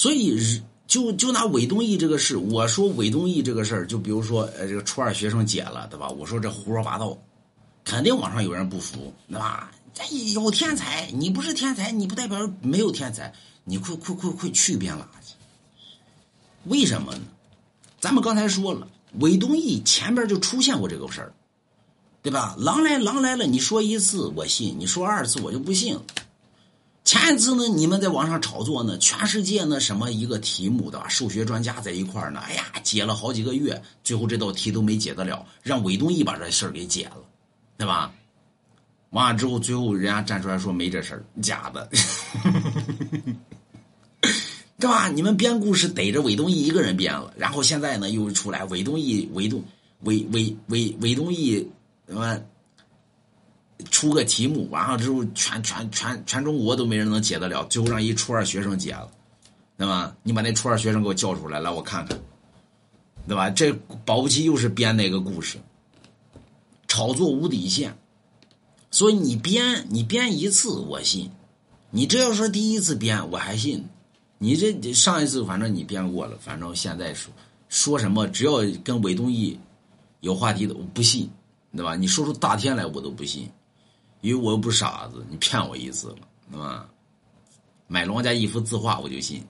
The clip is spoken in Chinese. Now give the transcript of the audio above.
所以就就拿韦东奕这个事，我说韦东奕这个事儿，就比如说呃，这个初二学生解了，对吧？我说这胡说八道，肯定网上有人不服，对吧？这有天才，你不是天才，你不代表没有天才，你快快快快去一边垃圾！为什么呢？咱们刚才说了，韦东奕前边就出现过这个事儿，对吧？狼来狼来了，你说一次我信，你说二次我就不信。前一次呢，你们在网上炒作呢，全世界呢什么一个题目的数学专家在一块儿呢，哎呀，解了好几个月，最后这道题都没解得了，让韦东奕把这事儿给解了，对吧？完了之后，最后人家站出来说没这事儿，假的，对吧？你们编故事逮着韦东奕一个人编了，然后现在呢又出来韦东奕、韦东、韦韦韦韦东奕什么出个题目，完了之后全全全全中国都没人能解得了，最后让一初二学生解了，对吧？你把那初二学生给我叫出来，来我看看，对吧？这保不齐又是编那个故事，炒作无底线。所以你编你编一次我信，你这要说第一次编我还信，你这上一次反正你编过了，反正现在说说什么只要跟韦东奕有话题的我不信，对吧？你说出大天来我都不信，因为我又不是傻子，你骗我一次了，对吧？买王家一幅字画我就信。